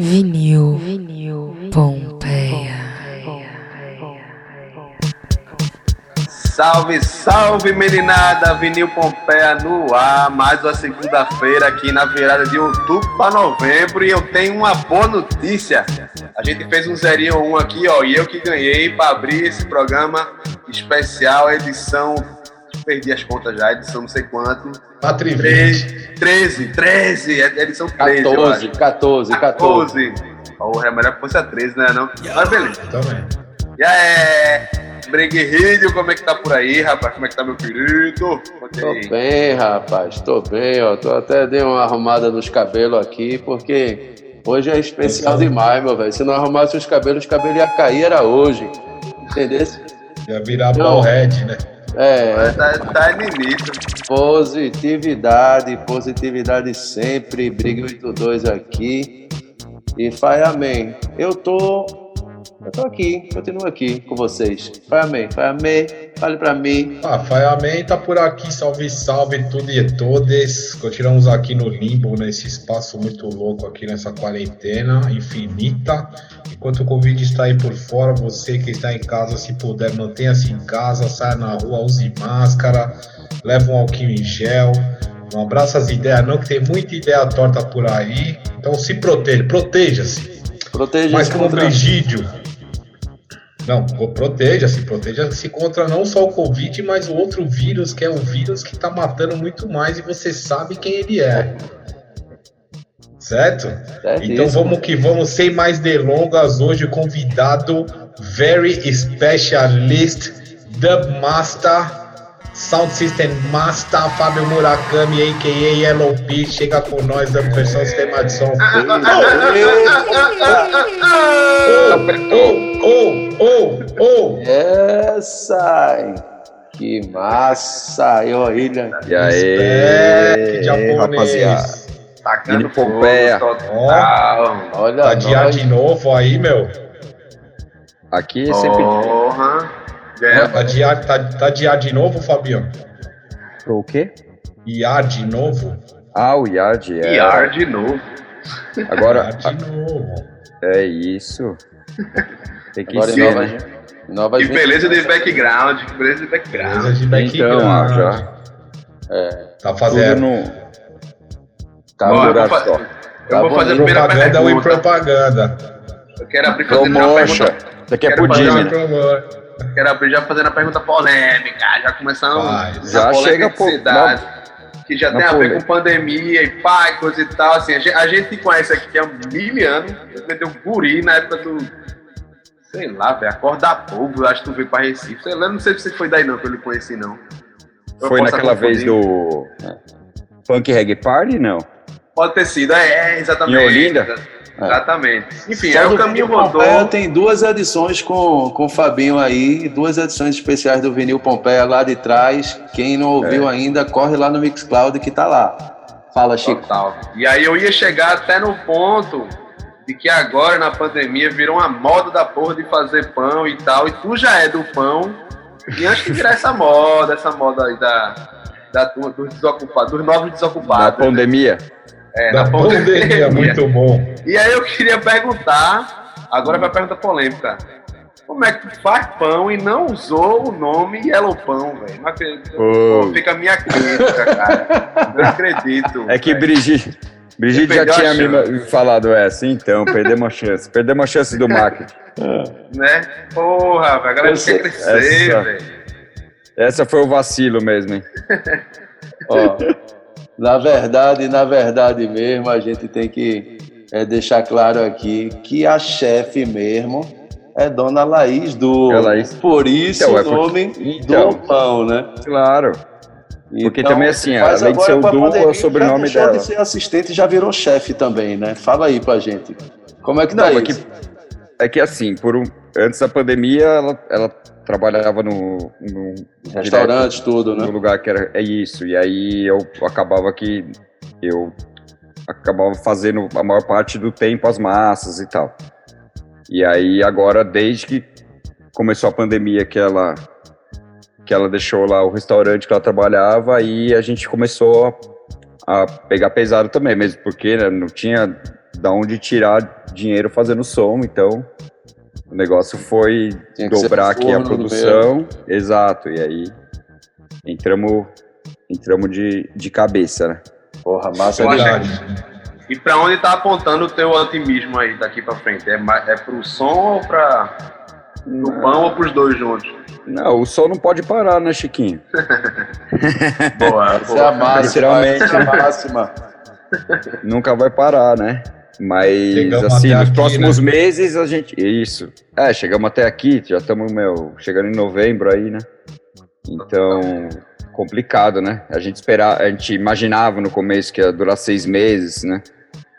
Vinil, vinil, Pompeia. Salve, salve meninada, Vinil Pompeia no ar, mais uma segunda-feira aqui na virada de outubro para novembro e eu tenho uma boa notícia. A gente fez um zerinho um aqui, ó, e eu que ganhei para abrir esse programa especial, edição, perdi as contas já, edição não sei quanto. 4 e 13, 13, 13, é edição 13, eu 14, acho. 14, 14. 14. Porra, é melhor que fosse a 13, né? Não? Mas beleza. Também. E aí, Brigueirinho, como é que tá por aí, rapaz? Como é que tá, meu querido? Tô bem, rapaz, tô bem, ó. Tô até dei uma arrumada nos cabelos aqui, porque hoje é especial demais, meu velho. Se não arrumasse os cabelos, os cabelos iam cair, era hoje. Entendeu? Ia virar Não. ballhead, né? É, Tá, tá início. positividade, positividade sempre. Briga 82 aqui. E faz amém. Eu tô. Eu tô aqui, continuo aqui com vocês. Faz amém, amém. Fale pra mim. Ah, Faiaman tá por aqui, salve, salve, tudo e todos. Continuamos aqui no limbo, nesse espaço muito louco aqui nessa quarentena infinita. Enquanto o Covid está aí por fora, você que está em casa, se puder, mantenha-se em casa, saia na rua, use máscara, leve um álcool em gel. Não abraça as ideias não, que tem muita ideia torta por aí. Então se proteja, proteja-se. Proteja Mas como contra- Brigídio. Não, co- proteja-se, proteja-se contra não só o Covid, mas o outro vírus, que é um vírus que tá matando muito mais e você sabe quem ele é. Certo? Certíssimo. Então vamos que vamos, sem mais delongas, hoje o convidado very specialist, Dub Master, Sound System Master, Fábio Murakami, a.k.a. Yellow P, chega com nós, dando versão sistema de som. Oh, oh, oh, oh! Essa! Que massa! Aí, ó, Ilha. E aí, Respect, japonês. rapaziada. Tacando Pompeia. total. Olha, Tá de ar nós. de novo aí, meu. Aqui é sempre. Porra. É, Tá de ar, tá, tá de de novo, Fabião? O quê? Iar de novo? Ah, o Yard. É. IR de novo. Agora, Iar de novo. é isso. Tem que Agora em ser. novas, né? novas Que beleza de background, que beleza de background. Beleza de background. Então, ah, já. Tá Tudo fazendo. no. Tá Ó, eu vou, fa- só. eu vou Tá fazer a bom. primeira Propaganda pergunta. propaganda? Eu quero abrir fazendo uma pergunta. Isso aqui é pro uma- Quero abrir já fazendo a pergunta polêmica, já começando já chega po- polemicidade, que já na tem a ver com pandemia e pai, coisa e tal. Assim, a gente, a gente conhece aqui que é um mil anos, eu um guri na época do. Sei lá, velho, acordar povo, eu acho que tu veio pra Recife. Sei lá, não sei se foi daí não que eu lhe conheci, não. Eu Foi naquela vez do. Funk Reggae Party? Não. Pode ter sido, é, é exatamente. Em Olinda? Exatamente. Enfim, Só aí o caminho rodou. Pompeia tem duas edições com, com o Fabinho aí, duas edições especiais do Vinil Pompeia lá de trás. Quem não ouviu ainda, corre lá no Mixcloud que tá lá. Fala, Chico. Total. E aí eu ia chegar até no ponto de que agora na pandemia virou uma moda da porra de fazer pão e tal. E tu já é do pão. E antes de virar essa moda, essa moda aí da, da dos desocupados, dos novos Na desocupados. pandemia. É, Da pandemia, muito bom. E aí eu queria perguntar, agora vai a pergunta polêmica. Como é que tu faz pão e não usou o nome Yellow Pão, velho? Não acredito. Ô. Pô, fica a minha crítica, cara. Não acredito. É que. Brigitte. Brigitte já tinha me falado essa, então, perdemos a chance. Perdemos a chance do marketing. né? Porra, velho, a galera quer crescer, essa- velho. Essa foi o vacilo mesmo, hein? Ó, na verdade, na verdade mesmo, a gente tem que é, deixar claro aqui que a chefe mesmo é Dona Laís do. É Laís. Por isso Então, é o nome Então. do pão, né? Claro. Porque também, assim, além de ser o com a Du, pandemia, é o sobrenome já deixou dela. de ser assistente já virou chefe também, né? Fala aí pra gente. Como é que Não, tá é isso? que, é que assim, por um, antes da pandemia, ela, ela trabalhava no, no Restaurantes, tudo, no né? lugar que era é isso. E aí eu acabava que eu acabava fazendo a maior parte do tempo as massas e tal. E aí agora, desde que começou a pandemia, que ela que ela deixou lá o restaurante que ela trabalhava, aí a gente começou a, a pegar pesado também, mesmo porque né, não tinha da onde tirar dinheiro fazendo som, então o negócio foi dobrar aqui a produção. Exato, e aí entramos, entramos de, de cabeça, né? Porra, massa Eu acho demais. Verdade. E pra onde tá apontando o teu otimismo aí daqui pra frente? É, é pro som ou pra pro pão ou pros dois juntos? Não, o som não pode parar, né, Chiquinho? Boa, Essa é a máxima. Literalmente. Essa é a máxima. Nunca vai parar, né? Mas, Chegamos assim, nos aqui, próximos né? meses a gente. Isso. É, chegamos até aqui, já estamos, meu, chegando em novembro aí, né? Então, complicado, né? A gente esperar, a gente imaginava no começo que ia durar seis meses, né?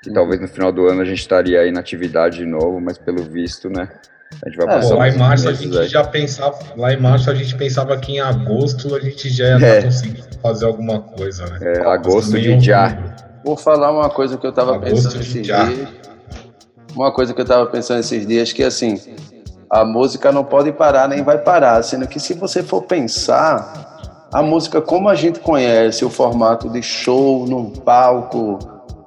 Que talvez no final do ano a gente estaria aí na atividade de novo, mas pelo visto, né? A gente vai É, passar lá em março a gente aí. já pensava, lá em março a gente pensava que em agosto a gente já ia estar É. conseguindo fazer alguma coisa, né? É, agosto de já. Vou falar uma coisa que eu tava Agosto pensando esses já. dias. Uma coisa que eu tava pensando esses dias que assim, a música não pode parar nem vai parar, sendo que se você for pensar, a música como a gente conhece, o formato de show num palco,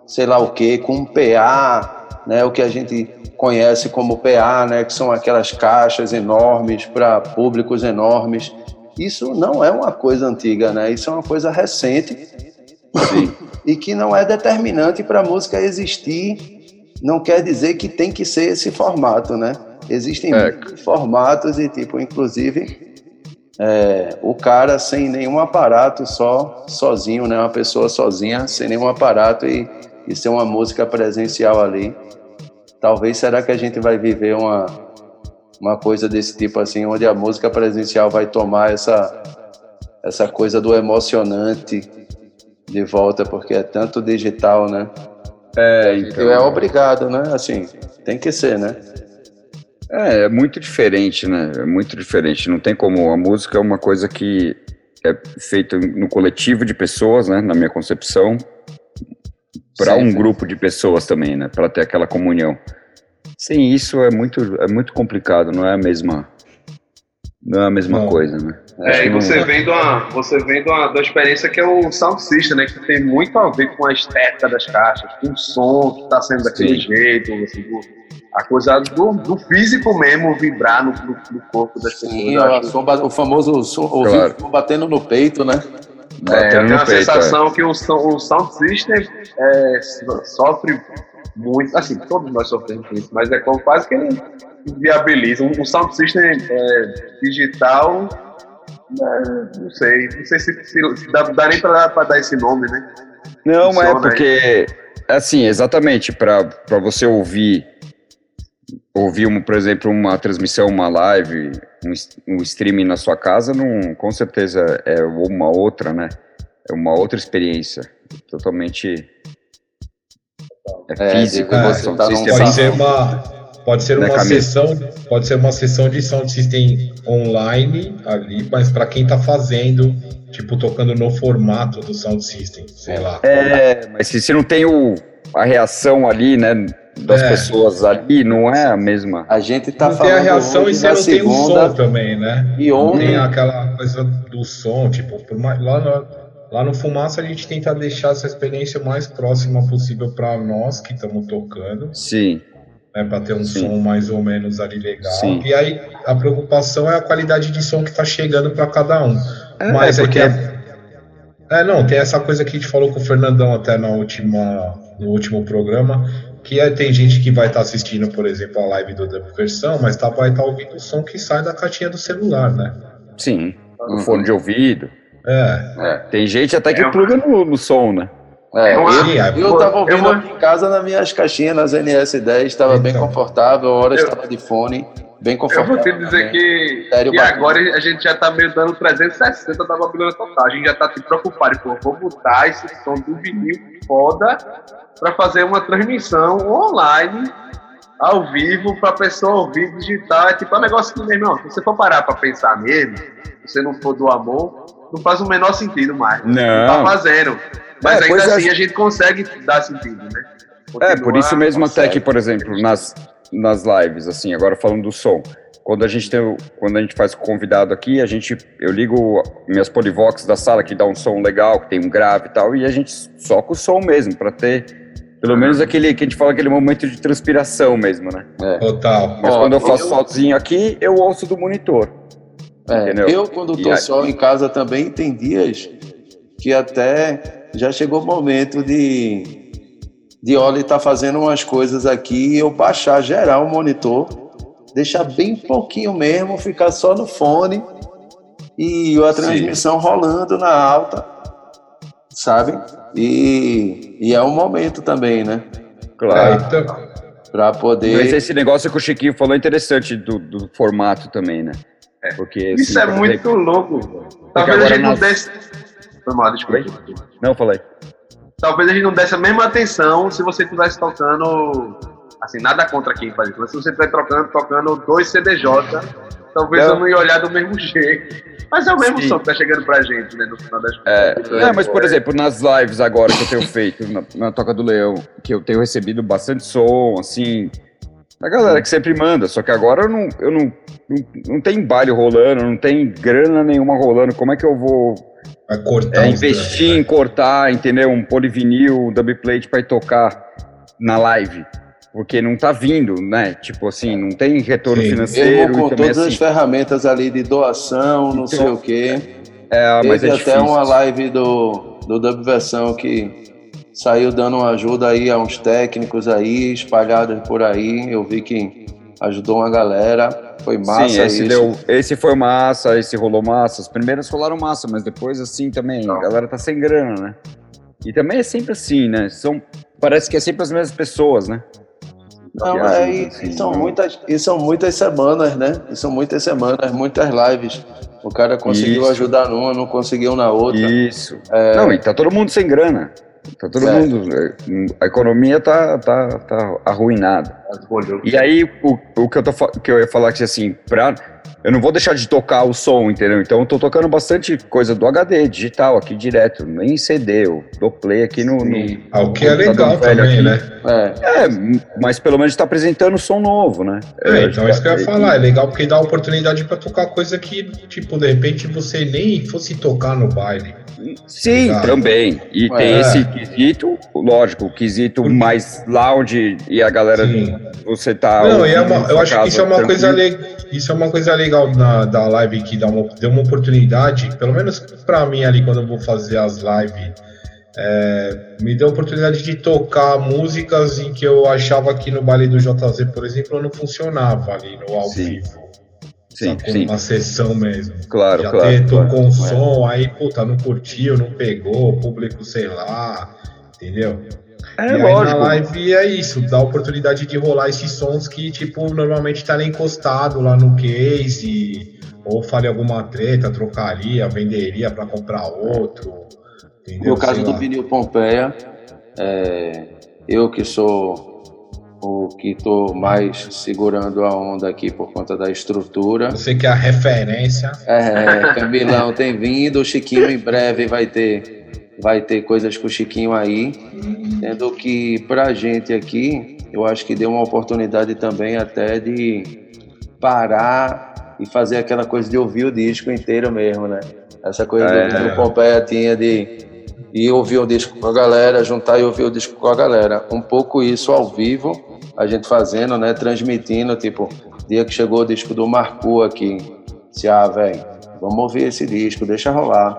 sei lá o que, com um PA, né, o que a gente conhece como PA, né, que são aquelas caixas enormes para públicos enormes. Isso não é uma coisa antiga, né? Isso é uma coisa recente e que não é determinante para a música existir. Não quer dizer que tem que ser esse formato, né? Existem É. formatos e tipo, inclusive é, o cara sem nenhum aparato, só sozinho, né? Uma pessoa sozinha, sem nenhum aparato e, e ser uma música presencial ali. Talvez será que a gente vai viver uma uma coisa desse tipo assim, onde a música presencial vai tomar essa essa coisa do emocionante de volta, porque é tanto digital, né? É, Então é obrigado, né? Assim, tem que ser, né? É, é muito diferente, né? É muito diferente. Não tem como. A música é uma coisa que é feita no coletivo de pessoas, né? Na minha concepção, para um grupo de pessoas também, né? Para ter aquela comunhão. Sem isso é muito, é muito complicado. Não é a mesma, não é a mesma Não. coisa, né? É, e não- você vem, de uma, você vem de uma, de uma experiência que é o Sound System, né? Que tem muito a ver com a estética das caixas, com o som que tá sendo daquele Sim. jeito, assim, do- a coisa do, do físico mesmo vibrar no, no- no corpo das pessoas. Sim, acho- som o famoso som, ouvir Claro. som batendo no peito, né? É, eu tenho a peito, sensação que o, o Sound System é, so- sofre muito, assim, todos nós sofremos com isso, mas é como quase que ele viabiliza. Um, um Sound System é, digital, é, não sei, não sei se, se- dá, dá nem pra, dar- esse nome, né? Não, mas é porque, assim, exatamente, para você ouvir, ouvir, um, por exemplo, uma transmissão, uma live, um, um streaming na sua casa, não, com certeza é uma outra, né? É uma outra experiência, totalmente é, É, físico. né? você tá num sistemas- Pode ser uma, pode ser Né, uma sessão, pode ser uma sessão de sound system online ali, mas para quem tá fazendo, tipo tocando no formato do sound system, sei lá. É, mas se você não tem o, a reação ali, né, das É. pessoas ali, não é a mesma. A gente tá não tem falando a reação e você não tem o segunda som também, né? e Não ontem tem aquela coisa do som, tipo, por mais, lá, no, lá no Fumaça a gente tenta deixar essa experiência o mais próxima possível para nós que estamos tocando. Sim, né, para ter um Sim. som mais ou menos ali legal. Sim. E aí a preocupação é a qualidade de som que está chegando para cada um. É, Mas é porque- que é, é, não, tem essa coisa que a gente falou com o Fernandão até na última, no último programa, que é, tem gente que vai estar assistindo, por exemplo, a live do Dub Versão, mas tá, vai estar ouvindo o som que sai da caixinha do celular, né? sim. Uhum. O fone de ouvido. É, Tem gente até que É pluga no, no som, né? É, Eu- eu, sim, eu tava eu ouvindo vou- aqui em casa nas minhas caixinhas, nas NS10, estava bem Então. confortável, horas Eu- estava de fone, bem Eu confortável. vou te dizer também. que, Sério, que agora a gente já tá meio dando 360 da Babilônia total. A gente já tá se preocupado, pô, vou botar esse som do vinil foda pra fazer uma transmissão online, ao vivo, pra pessoa ouvir digital. É tipo um negócio que, meu irmão, se você for parar pra pensar mesmo, se você não for do amor, não faz o menor sentido mais. Não. tá fazendo. Mas É, ainda pois é. assim a gente consegue dar sentido, né? É, por isso Continuar, mesmo até consegue. que, por exemplo, nas, nas lives, assim, agora falando do som, quando a gente tem, quando a gente faz com convidado aqui, a gente, eu ligo minhas polivox da sala que dá um som legal, que tem um grave e tal, e a gente soca o som mesmo, para ter Pelo menos aquele que a gente fala aquele momento de transpiração mesmo, né? Total. Mas Ó, quando eu faço eu- sozinho aqui, eu ouço do monitor. É, Entendeu? eu, quando E tô aí- só em casa também, tem dias que até já chegou o momento de, de Oli estar fazendo umas coisas aqui e eu baixar geral o monitor, deixar bem pouquinho mesmo, ficar só no fone e a transmissão rolando na alta, sabe? E, e é um momento também, né? É, Claro. então, Pra poder. Mas esse negócio que o Chiquinho falou é interessante do, do formato também, né? Porque, Isso assim, é muito exemplo- louco. Talvez a gente não desse. Foi mal, desculpa. Não, falei. Talvez a gente não desse a mesma atenção se você estivesse tocando. Assim, nada contra quem faz isso, mas se você estiver tocando, tocando dois CDJ, talvez Não. eu não ia olhar do mesmo jeito. Mas é o mesmo Sim. som que tá chegando pra gente, né? No final das É, contas. é, mas por exemplo, nas lives agora que eu tenho feito na, na Toca do Leão, que eu tenho recebido bastante som, assim, da galera que sempre manda, só que agora eu não, eu não, não, não tem baile rolando, não tem grana nenhuma rolando, como é que eu vou é, investir danos, em cortar, entendeu? Um polivinil, um dubplate pra ir tocar na live? Porque não tá vindo, né? Tipo assim, não tem retorno Sim. financeiro Mesmo com e todas as assim. ferramentas ali de doação, não Então, sei o quê. É, mas Teve é até difícil. uma live do, do Dub Versão que saiu dando uma ajuda aí a uns técnicos aí, espalhados por aí. Eu vi que ajudou uma galera. Foi massa Sim, esse, isso. deu, esse foi massa, esse rolou massa. As primeiras rolaram massa, mas depois, assim, também, a galera tá sem grana, né? E também é sempre assim, né? São, parece que é sempre as mesmas pessoas, né? Não, é, e, assim, e são não. muitas, e são muitas semanas, né? E são muitas semanas, muitas lives. O cara conseguiu Isso. ajudar numa, não conseguiu na outra. Isso. Não, e tá todo mundo sem grana. Tá todo É. mundo. A economia tá, tá, tá arruinada. E aí, o, o que, eu tô, que eu ia falar que assim, pra, eu não vou deixar de tocar o som, entendeu? Então eu tô tocando bastante coisa do HD, digital, aqui direto, nem CD, eu dou play aqui no. no- Ah, o que é legal também, aqui. né? É, É, mas pelo menos tá apresentando som novo, né? É, então é isso que eu ia falar. É legal porque dá oportunidade pra tocar coisa que, tipo, de repente você nem fosse tocar no baile. Sim, Legal. também. E É. tem esse quesito, lógico, o quesito mais lounge e a galera, Sim. você tá. Não, e é uma- eu acho que isso é uma coisa tranquilo. legal. Isso é uma coisa legal na, da live que dá uma, deu uma oportunidade, pelo menos pra mim ali quando eu vou fazer as lives, é, me deu a oportunidade de tocar músicas em que eu achava que no baile do JZ, por exemplo, não funcionava ali no ao Sim. vivo. Sim, sacou? sim. Uma sessão mesmo. Claro, Já claro. ter, claro. tocou um som, aí, puta, não curtiu, não pegou, o público, sei lá, entendeu? É e aí lógico. na live é isso, dá a oportunidade de rolar esses sons que, tipo, normalmente tá ali encostado lá no case, ou falei alguma treta, trocaria, venderia pra comprar outro. Entendeu? No caso Sei do lá. vinil Pompeia, é, eu que sou o que estou mais segurando a onda aqui por conta da estrutura. Você que é a referência. É, Camilão tem vindo, o Chiquinho em breve vai ter, vai ter coisas com o Chiquinho aí. Sendo que pra gente aqui, eu acho que deu uma oportunidade também até de parar e fazer aquela coisa de ouvir o disco inteiro mesmo, né? Essa coisa É. do que o Pompeia tinha de ir ouvir o disco com a galera, juntar e ouvir o disco com a galera. Um pouco isso ao vivo, a gente fazendo, né? Transmitindo, tipo, dia que chegou o disco do Marco aqui. Se, ah, velho, vamos ouvir esse disco, deixa rolar.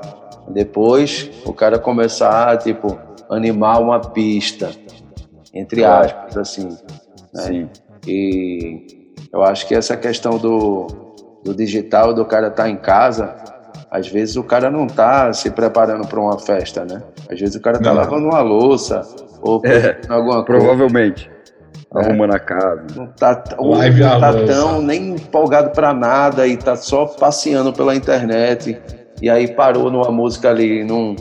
Depois o cara começar a, tipo, animar uma pista, entre aspas, assim. né? Sim. E eu acho que essa questão do, do digital, do cara estar em casa, às vezes o cara não tá se preparando para uma festa, né? Às vezes o cara tá Não. lavando uma louça ou É, alguma coisa. Provavelmente. É. Arrumando a casa. Não tá, ou Live não tá tão nem empolgado para nada e tá só passeando pela internet. E aí parou numa música ali, num,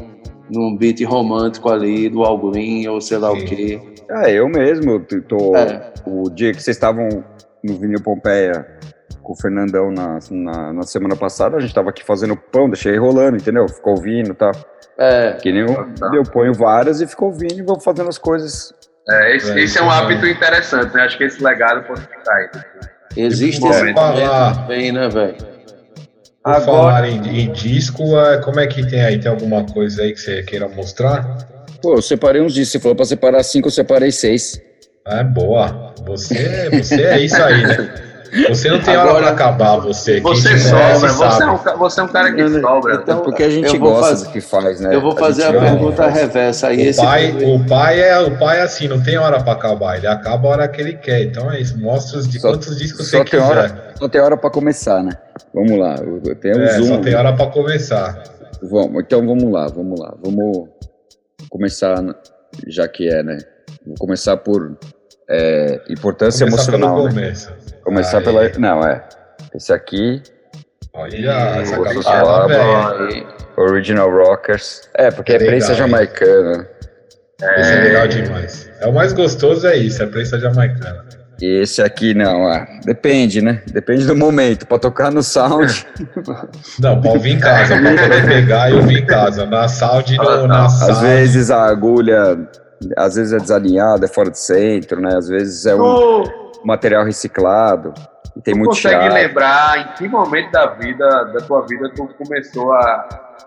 num beat romântico ali do Al Green ou sei lá o Sim. quê. Ah, eu mesmo, eu tô, É. o dia que vocês estavam no Vinil Pompeia com o Fernandão na, na, na semana passada, a gente tava aqui fazendo pão, deixei rolando, entendeu? Ficou ouvindo e tal. É, Que nem eu, Tá. eu ponho várias e fico ouvindo e vou fazendo as coisas. É, esse, É, esse é um é hábito interessante, né? Acho que esse legado pode ficar aí. existe Por esse falar- momento também, né, velho? Por Agora, falar em, em disco, é, como é que tem aí? Tem alguma coisa aí que você queira mostrar? Pô, eu separei uns discos. Você falou pra separar cinco, eu separei seis. É boa. Você, você é isso aí, né? Você não tem hora Agora- pra acabar, você. Você sobra, você é, um, você é um cara que Não, não, sobra. então- É porque a gente gosta faz- do que faz, né? Eu vou fazer a, gente- pergunta reversa aí. O Esse pai, o pai é o pai é assim, não tem hora pra acabar, ele acaba a hora que ele quer. Então é isso, mostra os de Só- quantos discos Só você tem, quiser. hora, só tem hora pra começar, né? Vamos lá. eu- Tem um É, zoom. só tem hora pra começar. Vamos, então vamos lá, vamos lá. Vamos começar, já que é, né? Vou começar por é, importância Começar emocional, pelo né? Começar Aí. pela. Não, é. Esse aqui, Olha, essa velha. Original Rockers. É, porque é, Legal, prensa jamaicana. Esse é legal demais. É o mais gostoso, é isso, é prensa jamaicana. E esse aqui não, ah, depende, né? Depende do momento. Pra tocar no sound, Não, pra ouvir em casa, pra poder pegar e ouvir em casa. Na sound, no, na às sala. vezes a agulha, às vezes é desalinhada, é fora de centro, né? Às vezes é um Tu, material reciclado. E tem tu muito consegue lembrar em que momento da vida, da tua vida, tu começou a,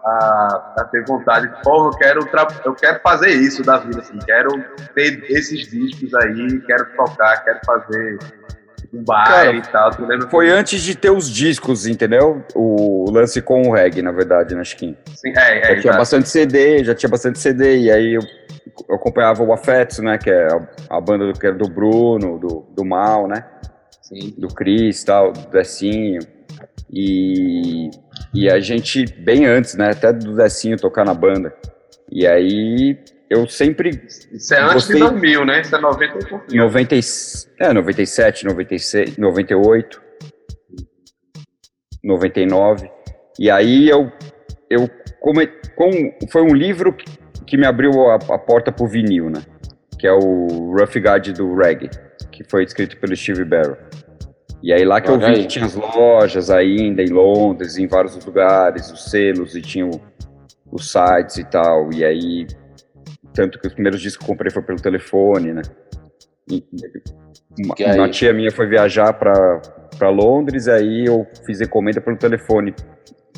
a, a ter vontade? Porra, eu quero, eu quero fazer isso da vida, assim. Quero ter esses discos aí, quero tocar, quero fazer um baile e tal. Tu lembra? Foi antes de ter os discos, entendeu? O lance com o reggae, na verdade, né, Chiquinho? Sim, é, é, Já tinha exato. bastante CD, já tinha bastante CD, e aí eu, eu acompanhava o Afetos, né, que é a, a banda do, que era do Bruno, do, do Mal, né, Sim. do Cris, tal, do Decinho, e, e a gente, bem antes, né, até do Decinho tocar na banda, e aí eu sempre, Isso é antes Gostei. de 2000, né? Isso é 90 e pouquinho. 90, e- é, 97, 96, 98, 99. E aí eu, eu come, com, foi um livro que, me abriu a, a porta pro vinil, né? Que é o Rough Guide do Reggae, que foi escrito pelo Steve Barrow. E aí lá que eu Olha vi aí. que tinha as lojas ainda em Londres, em vários lugares, os selos e tinha o- os sites e tal. E aí, tanto que os primeiros discos que eu comprei foi pelo telefone, né? E- uma, uma tia minha foi viajar para para Londres, aí eu fiz encomenda pelo telefone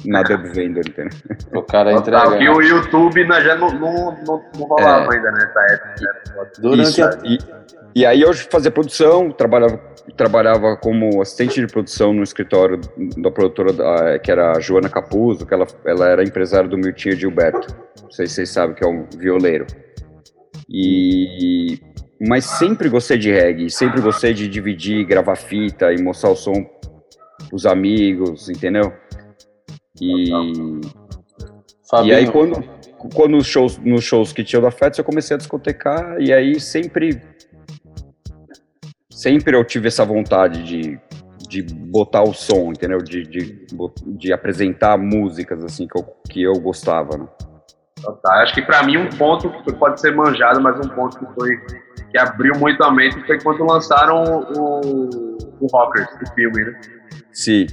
na Dub Vendor, entendeu? O cara Total, que entrega. o YouTube né, já não, não, não, não rolava É. ainda nessa época. né? Durante Isso, a... e, e aí eu fazia produção, trabalhava, trabalhava como assistente de produção no escritório da produtora, da- que era a Joana Capuzzo, que ela, ela era empresária do Miltinho Gilberto. Não sei se vocês sabem que é um violeiro. E, mas sempre gostei de reggae, sempre gostei de dividir, gravar fita e mostrar o som pros amigos, entendeu? E, Fabinho, e aí, quando, quando nos shows, nos shows que tinha da Fets, eu comecei a discotecar, e aí sempre. Sempre eu tive essa vontade de, de botar o som, entendeu? De, de, de apresentar músicas, assim, que eu, que eu gostava, né? Total. Acho que pra mim um ponto que pode ser manjado, mas um ponto que foi que abriu muito a mente foi quando lançaram o, o Rockers, o filme, né? Sim.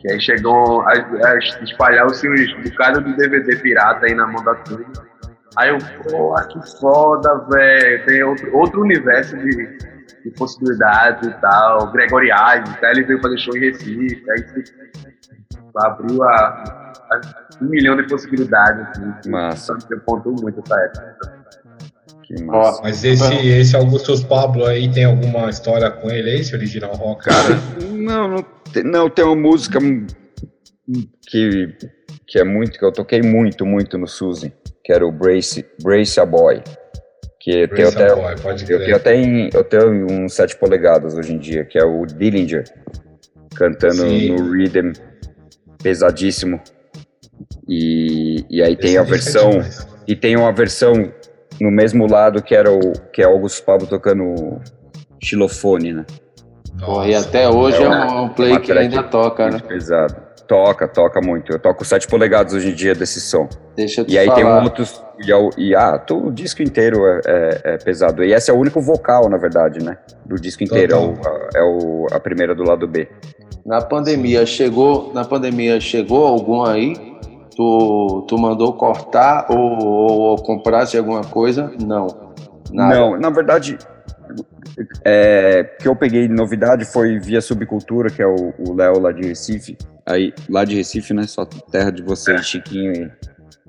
Que aí chegou a, a espalhar-se um bocado de DVD pirata aí na mão da turma. Aí eu, pô, que foda, velho. Tem outro, outro universo de, de possibilidades e tal. Gregoriais, aí ele veio fazer show em Recife. Aí se- abriu a, a um milhão de possibilidades. Assim, Massa. Você pontou muito essa época. Que massa. Mas esse, esse Augustus Pablo aí tem alguma história com ele, esse original rock? Cara, não, não, não, tem uma música que, que é muito, que eu toquei muito, muito no Suzy, que era o Brace, Brace a Boy. Que eu tenho Brace até, a Boy, pode eu tenho até em, eu tenho uns 7 polegadas hoje em dia, que é o Dillinger, cantando Sim. no rhythm pesadíssimo. E, e aí tem Esse a disco é versão, demais. e tem uma versão no mesmo lado que era o que é o Augusto Pablo tocando xilofone, né? Porra, e Nossa, até hoje é uma- um, um play que ainda toca, né? Pesado. Toca, toca muito. Eu toco 7 polegadas hoje em dia desse som. Deixa eu te E aí falar. tem um outros. E, é e ah, todo o disco inteiro é, é- é pesado. E esse é o único vocal, na verdade, né? Do disco inteiro. É, o, é o- a primeira do lado B. Na pandemia chegou, na pandemia chegou algum aí? Tu, tu mandou cortar ou, ou, ou comprasse alguma coisa? Não. Nada. Não, na verdade, é, que eu peguei de novidade foi via Subcultura, que é o Léo lá de Recife. Aí, lá de Recife, né? Só terra de vocês, Chiquinho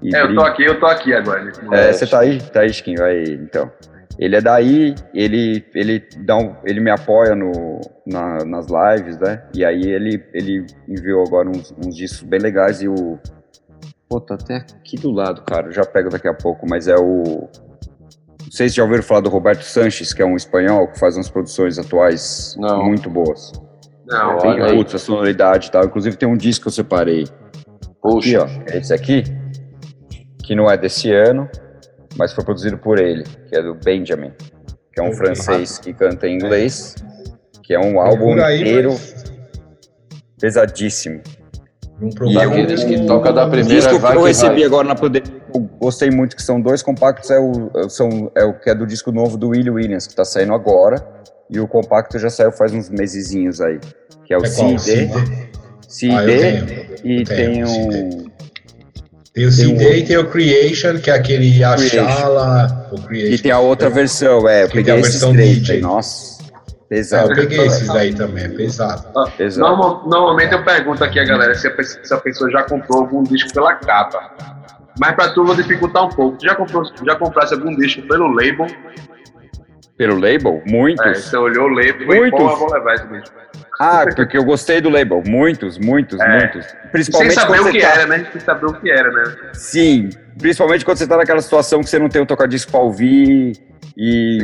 e, e É, eu tô aqui, eu tô aqui agora. É, você tá aí? Tá aí, Chiquinho, aí, então. Ele é daí, ele, ele, dá um, ele me apoia no, na- nas lives, né? E aí ele, ele enviou agora uns, uns discos bem legais e o... Pô, tá até aqui do lado, cara, eu já pego daqui a pouco, mas é o... Não sei se já ouviram falar do Roberto Sanches, que é um espanhol que faz umas produções atuais Não. muito boas. Não, Olha Bem aí. putz, a sonoridade e tal. Inclusive tem um disco que eu separei Aqui, Puxa. ó, é esse aqui, que não é desse ano, mas foi produzido por ele, que é do Benjamin, que é um francês que canta em inglês, que é um álbum inteiro mas pesadíssimo. Não E procura eu- Aqueles que toca da O primeira disco que vai eu que recebi vai. agora na pandemia, eu gostei muito, que são dois compactos, é o, são, é o que é do disco novo do Willie Williams, que tá saindo agora, e o compacto já saiu faz uns mesezinhos aí, que é o É? CD, Ah, CD eu tenho. e eu tenho tem o um... CD. Tem o CD e tem o Creation, que é aquele Achala, o E Creation. tem a outra versão, é, eu tem peguei a esses versão três DJ. aí, nossa, É, pesado. eu peguei esses daí também, é pesado. Exato. Normal- normalmente eu pergunto aqui a galera se a, se a pessoa já comprou algum disco pela capa. Mas pra tu vou dificultar um pouco. Tu já, comprou, já comprasse algum disco pelo label? Pelo label? Muitos. É, você olhou o label e falou, Muitos. pô, eu vou levar esse disco. Ah, porque eu gostei do label. Muitos, muitos, É. muitos. Sem Principalmente saber quando o que tá... era, né? Sem saber o que era, né? Sim, principalmente quando você tá naquela situação que você não tem o tocadisco pra ouvir e,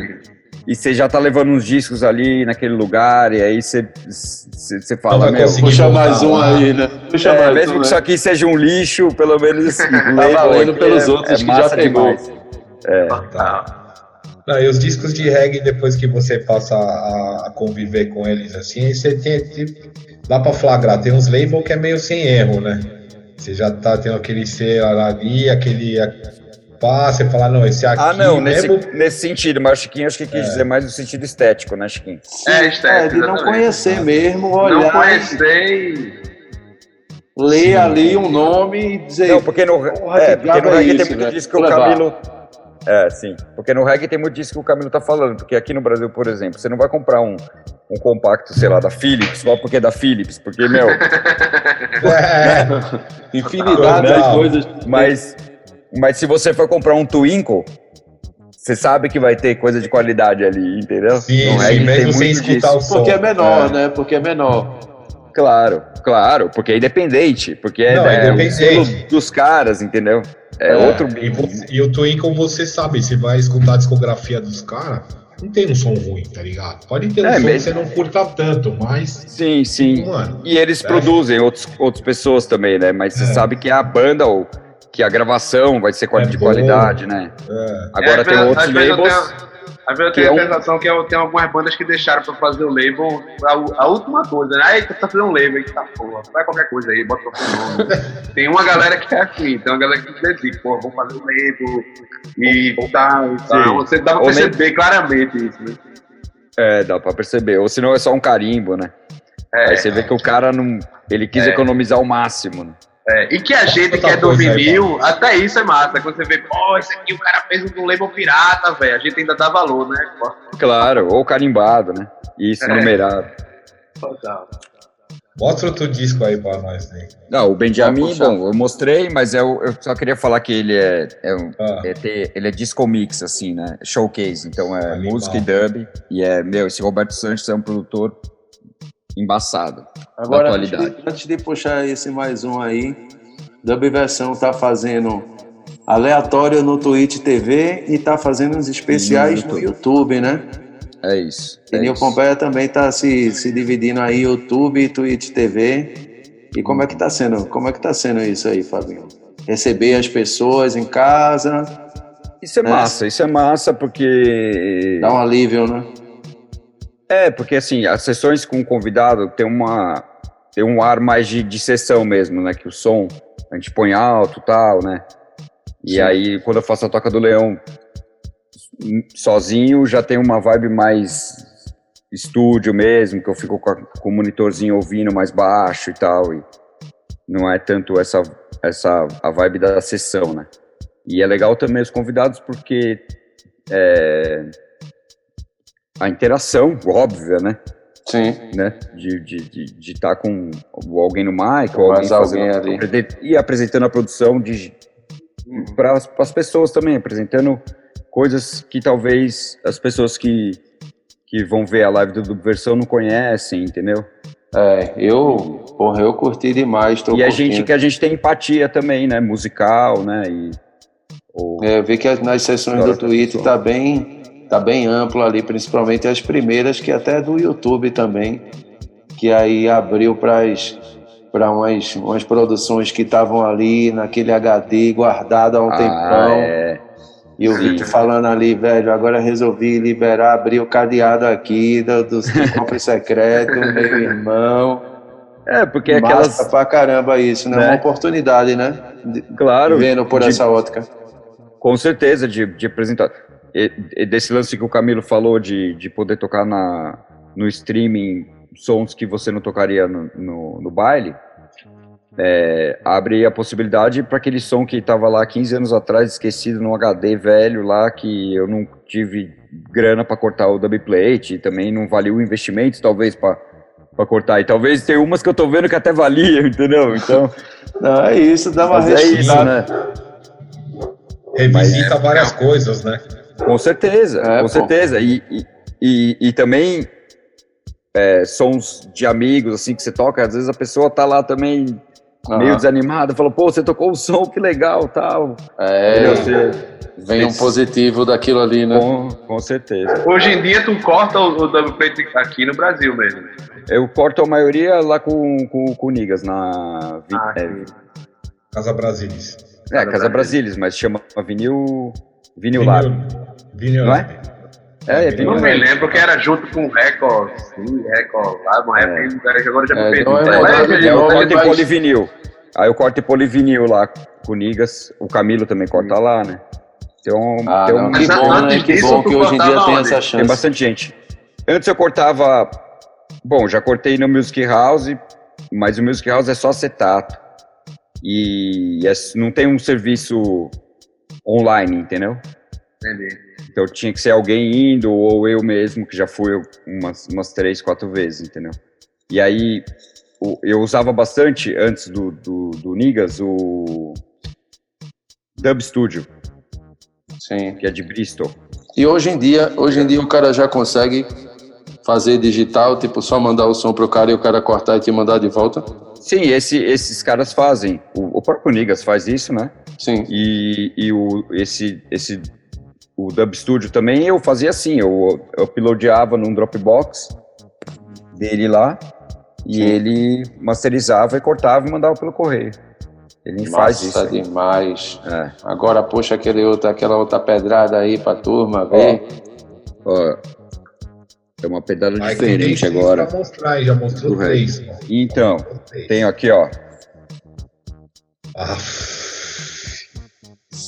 e você já tá levando uns discos ali naquele lugar e aí você, você, você fala, meu... Puxa mais um lá. aí, né? Puxa É, mais mesmo um, que né? isso aqui seja um lixo, pelo menos o label valendo pelos é- outros é que já pegou. demais. Tá. Não, e os discos de reggae, depois que você passa a, a conviver com eles assim, você tem, tipo, dá pra flagrar. Tem uns labels que é meio sem erro, né? Você já tá tendo aquele ser ali, aquele. Pá, você fala, não, esse aqui Ah, não, nesse, mesmo. nesse sentido, mas o Chiquinho acho que quis dizer mais no sentido estético, né, Chiquinho? É, estético, É, de não conhecer mesmo, Não olhar, conhecer e... ler Sim. ali um nome e dizer. Não, porque no, é, que porque no é reggae isso, tem muito né? disso que Vou o levar. Camilo. É, sim. Porque no reggae tem muito disso que o Camilo tá falando. Porque aqui no Brasil, por exemplo, você não vai comprar um, um compacto, sei lá, da Philips, só porque é da Philips. Porque, meu, É, Infinidade Não. de coisas. mas, mas se você for comprar um Twinkle, você sabe que vai ter coisa de qualidade ali, entendeu? sim, No sim, reggae tem mesmo sem muito escutar disso. o som. Porque é menor, É. né? Porque é menor. Claro, claro, porque é independente, porque é, Não, é é o independente. dos caras, entendeu? É, É, outro E, você- e o Twinkle, você sabe, você vai escutar a discografia dos caras, não tem um som ruim, tá ligado? Pode ter um É, som que mesmo. você não curta tanto, mas, Sim, sim. mano, E eles É. produzem outros, outras pessoas também, né? Mas você É. sabe que a banda ou que a gravação vai ser É de qualidade, né? é, Agora É, tem outros às vezes eu labels. tenho- Às vezes eu que tenho é a um- sensação que eu, tem algumas bandas que deixaram pra fazer o label a, a última coisa, né? Aí tu tá fazendo um label, eita porra, faz qualquer coisa aí, bota qualquer nome. tem uma galera que é assim, tem uma galera que decide, pô, vamos fazer um label e tal, e tal. Sim. Você dá pra perceber claramente isso, né? É, dá pra perceber. Ou senão é só um carimbo, né? É, Aí você vê que o cara não. Ele quis É. economizar o máximo. Né? É. E que a gente que é do coisa aí, vinil, até isso é massa. Quando você vê, pô, esse aqui o cara fez um label pirata, velho. A gente ainda dá valor, né? Claro, ou carimbado, né? Isso, É. numerado. total. mostra outro disco aí pra nós, né? Não, o Benjamin, bom, eu mostrei, mas eu, eu só queria falar que ele é, é, um- Ah, é ter- ele é disco mix, assim, né? Showcase, então é Animal. música e dub. E é, meu, esse Roberto Santos é um produtor embaçado. Agora, atualidade. de, antes de puxar esse mais um aí, Dub Versão tá fazendo aleatório no Twitch TV e tá fazendo uns especiais No no YouTube. YouTube, né? É isso. E é Nil. Pompeia também tá se, se dividindo aí YouTube e Twitch TV. E como é que tá sendo? Como é que tá sendo isso aí, Fabinho? Receber as pessoas em casa, Isso é É. massa, isso é massa porque. dá um alívio, né? É, porque assim, as sessões com o convidado tem uma. Tem um ar mais de, de sessão mesmo, né? Que o som a gente põe alto tal, né? E Sim. aí, quando eu faço a Toca do Leão sozinho, já tem uma vibe mais estúdio mesmo, que eu fico com, a- com o monitorzinho ouvindo mais baixo e tal. E não é tanto essa, essa a vibe da sessão, né? E é legal também os convidados porque é, a interação óbvia, né? Sim. né? De estar de, de, de tá com alguém no mic ou alguém alguém ali. e apresentando a produção de, para as pessoas também, apresentando coisas que talvez as pessoas que, que vão ver a live do Dubversão não conhecem, entendeu? É, eu, porra, eu curti demais. E a curtindo. gente que a gente tem empatia também, né? Musical, né? E, ou, É, eu vi que as- nas sessões do Twitter tá bem, tá bem amplo ali, principalmente as primeiras, que até do YouTube também, que aí abriu para para umas, umas produções que estavam ali naquele HD guardado há um ah, tempão. é, E o. Vitor falando ali, velho, agora resolvi liberar, abrir o cadeado aqui do, do, cofre secreto, meu irmão. é, porque é Massa aquelas, pra caramba isso, né? Né? Uma oportunidade, né? De- claro, Vendo por de- essa ótica. Com certeza, de, de apresentar. Desse lance que o Camilo falou de, de poder tocar na, no streaming sons que você não tocaria no, no, no baile, é, abre a possibilidade para aquele som que estava lá 15 anos atrás, esquecido no HD velho lá, que eu não tive grana para cortar o dubplate, e também não valia o investimento, talvez, para cortar. E talvez tem umas que eu tô vendo que até valia, entendeu? Então, Não, é isso, dá uma mas é isso, né? Revisita várias coisas, né? Com certeza, É, com pô. certeza. E, e, e, e também é, sons de amigos, assim, que você toca, às vezes a pessoa tá lá também meio Aham. desanimada, fala, pô, você tocou o som, que legal, tal. É? Você- vem um positivo daquilo ali, né? com, com certeza. Hoje em dia tu corta o, o double plate aqui no Brasil mesmo. Eu corto a maioria lá com, com, com o Nigas, na Ah, é. Casa Brasilis. é, Casa Brasilis, mas chama vinil, vinil Lab. Vinil Não é? Lab. É, é Eu não me lembro que era junto com o Record, sim, Record lá, uma época que agora já É, me perdi. então é mudado é, É, eu novo, corto em mas- polivinil. Aí eu corto em polivinil lá com o Nigas. O Camilo também corta lá, né? Então, Ah, tem, não, um- que bom, né? Que bom que hoje em dia tem essa tem chance. bastante gente. Antes eu cortava. Bom, já cortei no Music House, mas o Music House é só acetato. E é- não tem um serviço online, entendeu? Entendi. Então tinha que ser alguém indo, ou eu mesmo, que já fui umas, umas três, quatro vezes, entendeu? E aí eu usava bastante, antes do, do, do Nigas, o Dub Studio, Sim. que é de Bristol. E hoje em dia, hoje em dia o cara já consegue fazer digital, tipo, só mandar o som pro cara e o cara cortar e te mandar de volta? Sim, esse, esses caras fazem. O, o próprio Nigas faz isso, né? Sim. E, e o, esse, esse, o Dub Studio também eu fazia assim, eu, eu uploadava num Dropbox dele lá, e Sim. ele masterizava e cortava e mandava pelo correio. Ele faz isso. Aí. demais. É. Agora puxa aquele outro, aquela outra pedrada aí pra turma ver. Ó, é uma tem diferente agora. Pra mostrar já mostrou Do três. Então, tenho aqui, ó. Ah,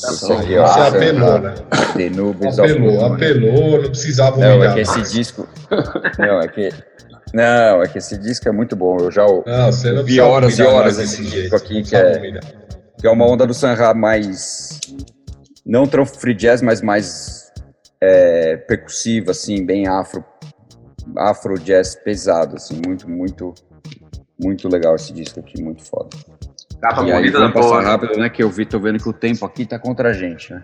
Esse aqui, ó. você apelou, né? The Nubes Apelou, Moon. apelou, não precisava Não, humilhar é que esse disco. Não, é que. Não, é que esse disco é muito bom. Eu já Não, você não vi horas e horas esse disco aqui, não que é- humilhar. que é uma onda do Sanha mais. Não tão free jazz, mas mais é, percussiva, assim, bem afro. Afro jazz pesado, assim, muito, muito. Muito legal esse disco aqui, muito foda. Capa E aí bonita da vamos passar porra. rápido, né? Que eu vi, tô vendo que o tempo aqui tá contra a gente, né?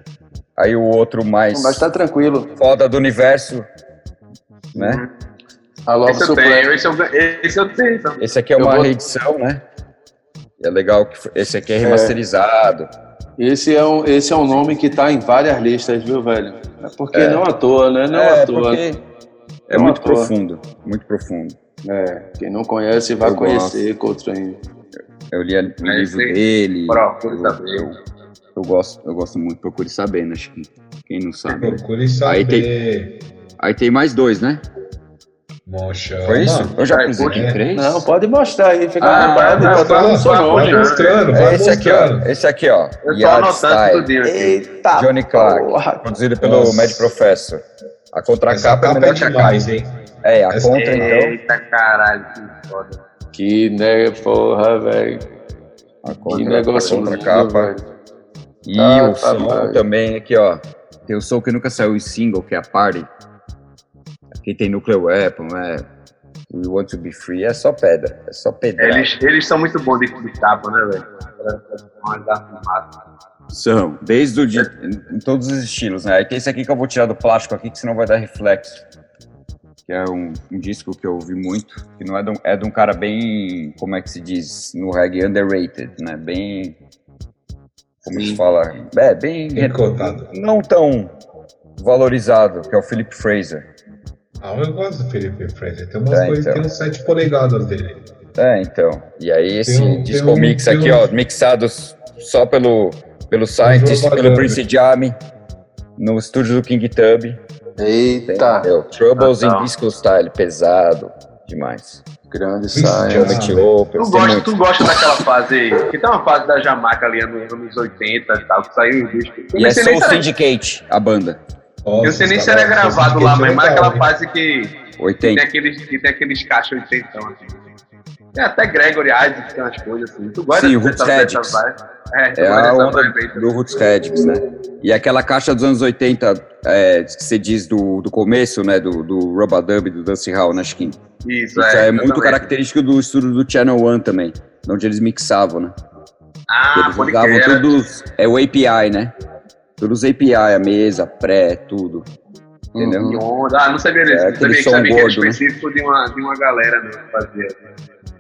Aí o outro mais Mas tá tranquilo. foda do universo, né? A Love Esse eu tenho, esse eu, esse eu tenho. Então. Esse aqui é Eu uma vou- reedição, né? É legal que esse aqui é remasterizado. Esse é, um, esse é um nome que tá em várias listas, viu, velho? É porque É. não à toa, né? Não é, à toa. é Não muito profundo, muito profundo. É, quem não conhece vai Eu conhecer Coltrane. Eu li o livro dele. Procure eu, saber. eu, eu gosto, eu gosto muito, procure saber, né? Acho que quem não sabe. né? Procure saber. Aí tem- Aí tem mais dois, né? Mocha, Foi isso? mano. Eu já apresentei é. três? Não, pode mostrar aí, fica Ah, vontade. não, botar Vai no seu mostrando, nome. vai mostrando, vai esse aqui, ó. Esse aqui, ó. Eu tô anotando Style. tudinho aqui. Eita! Johnny Clark. porra. Produzido pelo Nossa. Mad Professor. A contracapa é capa é melhor que a capa. hein? É, a Essa- contra, então. Eita caralho, que foda. Que né, porra, velho. Que contra, negócio a lindo, contracapa. velho. E Ah, o tá som bom. também aqui, ó. Tem o som que nunca saiu em single, que é a Party. Aqui tem Nuclear Weapon, é. We Want to Be Free, é só pedra. É só pedra. Eles, eles são muito bons de, de capa, né, velho? São, desde o de, em todos os estilos, né? Aí tem esse aqui que eu vou tirar do plástico aqui, que senão vai dar reflexo. Que é um, um disco que eu ouvi muito, que não é de, um, é de um cara bem, como é que se diz no reggae, underrated, né? Bem, como Sim. se fala? É, bem, Bem cotado. não tão valorizado, que é o Philip Fraser. Ah, eu gosto do Felipe Fraser. Tem umas É, coisas, então. tem uns 7 polegadas dele. É, então. E aí esse um- disco um- mix aqui, ó, mixado só pelo, pelo Scientist, pelo. Prince Jammy, no estúdio do King Tub. Eita, Entendeu? Troubles Ah, tá. in Disco Style, pesado demais. grande Open, Tu tem gosta, tu gosta daquela fase aí? Que tem uma fase da Jamaica ali nos anos 80 e tal, que saiu o disco. Eu E é Soul era- Syndicate, a banda. eu sei nem se era gravado lá, mas mas aquela fase que tem 80. aqueles, que tem aqueles caixas 80 assim. Tem até Gregory Isaac, tem umas coisas assim. Tu gosta Sim, o Roots vibe? É, É a onda do Roots Radics, né? E aquela caixa dos anos 80, é, que você diz do, do começo, né? Do, do Rubadub, do Dusty Hall, né, Chiquinho? Isso, Isso é, muito exatamente. característico do estúdio do Channel One também, onde eles mixavam, né? Ah, Eles usavam crer. tudo. É o API, né? Todos os API, a mesa, pré, tudo. Entendeu? Onda. Ah, não sabia disso. É, não sabia sabia que era né? específico de, uma, de uma galera né, que fazia.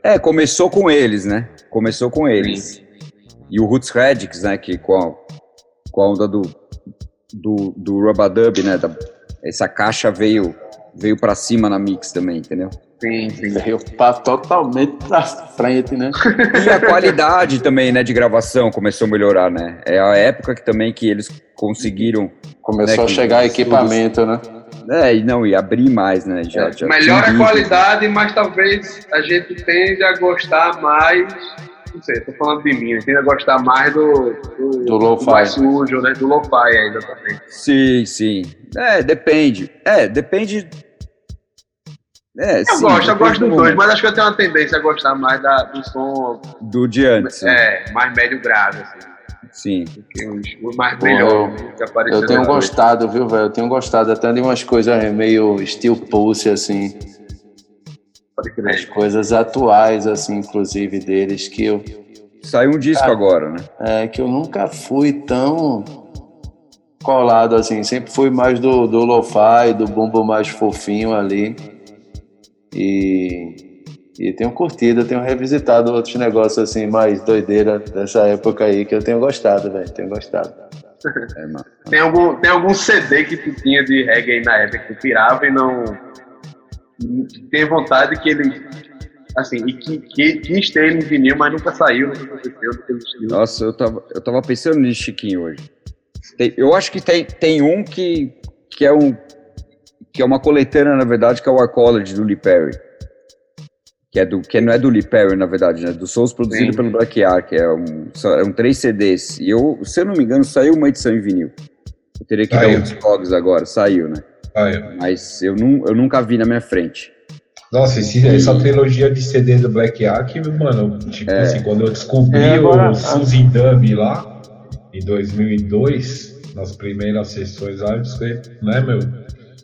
É, começou com eles, né? Começou com eles. E o Roots Radics, né? Que com a, com a onda do, do, do Rubadub, né? da- essa caixa veio, veio pra cima na mix também, entendeu? Sim, sim. Veio pra totalmente pra frente, né? E a qualidade também, né, de gravação começou a melhorar, né? É a época que também que eles conseguiram, Começou Né, a chegar equipamento, né? É, e não, e abrir mais, né? Já, já Melhora a qualidade, mas talvez a gente tende a gostar mais. Não sei, tô falando de mim, tende a gostar mais do, do, Do lo-fi. mais sujo, né? Do lo-fi ainda também. Sim, sim. É, depende. É, depende. É, Eu sim, gosto, eu gosto do dos dois, mas acho que eu tenho uma tendência a gostar mais da, do som Do de antes. né? é, mais médio grave, assim. Sim. Os, os mais Pô, brilhosos que apareceram Eu tenho gostado, viu, velho? Eu tenho gostado até de umas coisas meio steel pulse, assim. Pode As coisas atuais, assim, inclusive, deles, que eu, Saiu um disco Ah. agora, né? é, que eu nunca fui tão colado, assim. Sempre fui mais do, do lo-fi, do bumbo mais fofinho ali. E, e tenho curtido, tenho revisitado outros negócios, assim, mais doideira dessa época aí, que eu tenho gostado, velho. Tenho gostado. É, mano. Tem algum, tem algum CD que tu tinha de reggae na época que tu tirava e não. Tem vontade que ele. Assim, e que, que quis ter ele em vinil, mas nunca saiu, nunca aconteceu, nunca existiu. Nossa, eu tava, eu tava pensando nisso, Chiquinho, hoje. Tem- eu acho que tem, tem um que, que é um. Que é uma coletânea, na verdade, que é o Arcology do Lee Perry. Que, é do, que não é do Lee Perry, na verdade, né? Do Souls produzido Sim. pelo Black Ark. É um, são, é um três CDs. E eu, se eu não me engano, saiu uma edição em vinil. Eu teria que Saiu. dar uns logs agora. Saiu, né? Aí, Mas eu, não, eu nunca vi na minha frente. Nossa, esse- essa trilogia de CD do Black Ark, mano, tipo É. assim, quando eu descobri É, agora- o Suzy Dub lá, em 2002, nas primeiras sessões lá, eu descobri, né, meu?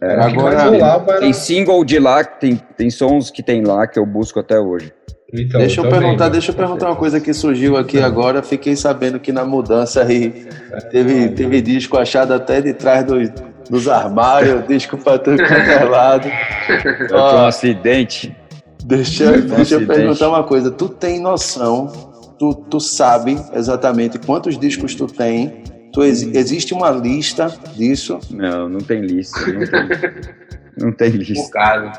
Que agora- era... Tem single de lá, tem, tem sons que tem lá que eu busco até hoje. Então, deixa eu também, perguntar, mano. deixa eu perguntar uma coisa que surgiu aqui agora. Fiquei sabendo que na mudança aí teve, teve disco achado até de trás dos, dos armários, disco pra tudo quanto é. Eu um acidente. deixa, Foi um deixa eu acidente. perguntar uma coisa. Tu tem noção, tu, tu sabe exatamente quantos discos tu tem? Tu ex- existe uma lista disso? Não, não tem lista. Não tem, não tem lista. caso.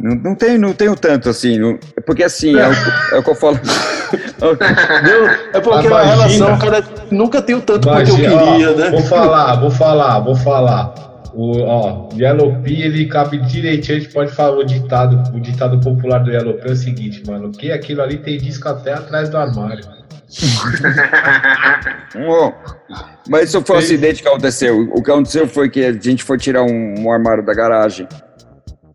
Não, não, tem, não tenho tanto assim. não- porque assim, é o, é o que eu falo. Entendeu? É porque Imagina. a relação, cara, nunca tenho tanto quanto eu Imagina, ó, queria, né? Vou falar, vou falar, vou falar. O, ó, Yellow P, ele cabe direitinho, a gente pode falar o ditado, o ditado popular do Yellow P é o seguinte, mano, que aquilo ali tem disco até atrás do armário. Bom, Mas isso foi um acidente que aconteceu. O que aconteceu foi que a gente foi tirar um, um armário da garagem.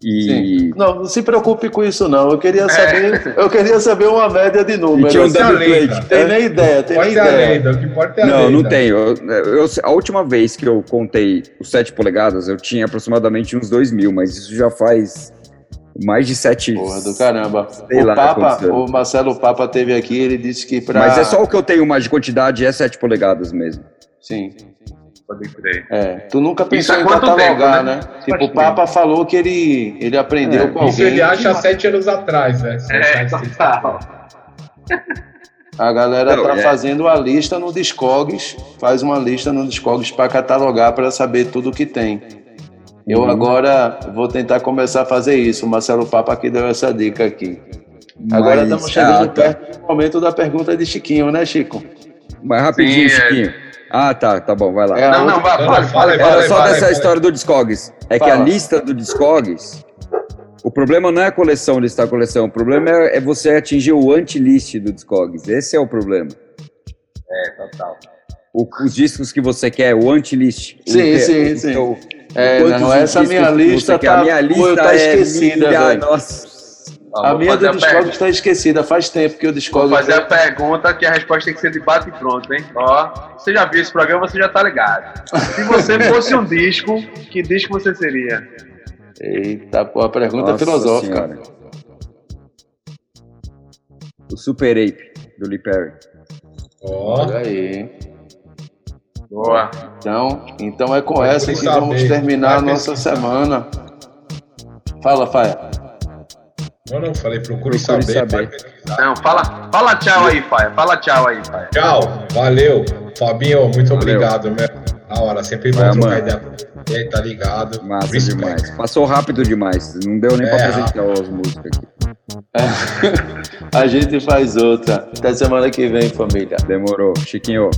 E, Não, não se preocupe com isso não. Eu queria saber, eu queria saber uma média de e números. tinha um é. Tem nem ideia, tem nem ideia. lenda, o que importa é a Não, lenda. não tenho. Eu, eu- a última vez que eu contei os 7 polegadas, eu tinha aproximadamente uns 2 mil, mas isso já faz Mais de sete. Porra do caramba. Sei o lá Papa, o Marcelo Papa teve aqui, ele disse que pra. Mas é só o que eu tenho mais de quantidade, é 7 polegadas mesmo. Sim. Pode crer. É. Tu nunca pensou em catalogar, tempo, né? né? Tipo, o Papa falou que ele, ele aprendeu É, com alguém. Isso ele acha há sete anos atrás, né? É, total. A galera Não, tá é. fazendo a lista no Discogs, faz uma lista no Discogs para catalogar para saber tudo que tem. Eu Uhum. agora vou tentar começar a fazer isso. O Marcelo Papa aqui deu essa dica aqui. Agora Mas- estamos chegando ah, tá. perto do momento da pergunta de Chiquinho, né, Chico? Mas rapidinho, Sim, é. Chiquinho. Ah, tá, tá bom, vai lá. É Não, não, outra- vai, Não, fala, fala, fala. Era só dessa história do Discogs. É que a lista do Discogs, o problema não é a coleção listar a coleção, o problema é, é você atingir o anti-list do Discogs. Esse é o problema. É, total. O- os discos que você quer, o anti-list. Sim, O que- sim, o sim. seu- É, não, essa discos minha lista tá- A minha pô, lista tá é esquecida, milha- velho. Nossa. Ó, A vou minha do Discogs está esquecida. Faz tempo que o Vou Discogs. fazer a pergunta que a resposta tem que ser de bate e pronto, hein? Ó, você já viu esse programa, você já tá ligado. Se você fosse um disco, que disco você seria? Eita, pô, a pergunta é Nossa filosófica. Senhora. O Super Ape, do Lee Perry. Ó, Olha aí. Boa. Então, então é com essa que vamos terminar a nossa semana. Fala, Faia. não, não, falei, procure, Procure saber. saber. Não, fala, fala tchau aí, Faia. Fala tchau aí, Faia. Tchau, valeu. Fabinho, muito Valeu. obrigado, meu. Na hora, sempre bom trocar ideia com você, tá ligado? Massa Respect. demais. Passou rápido demais. Não deu nem pra É, apresentar as músicas aqui. A gente faz outra. Até semana que vem, família. Demorou. Chiquinho.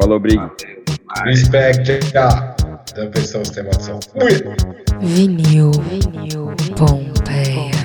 Falou, Brig. Respect. Da pessoa, você tem. Ui. Vinil, vinil, Pompeia.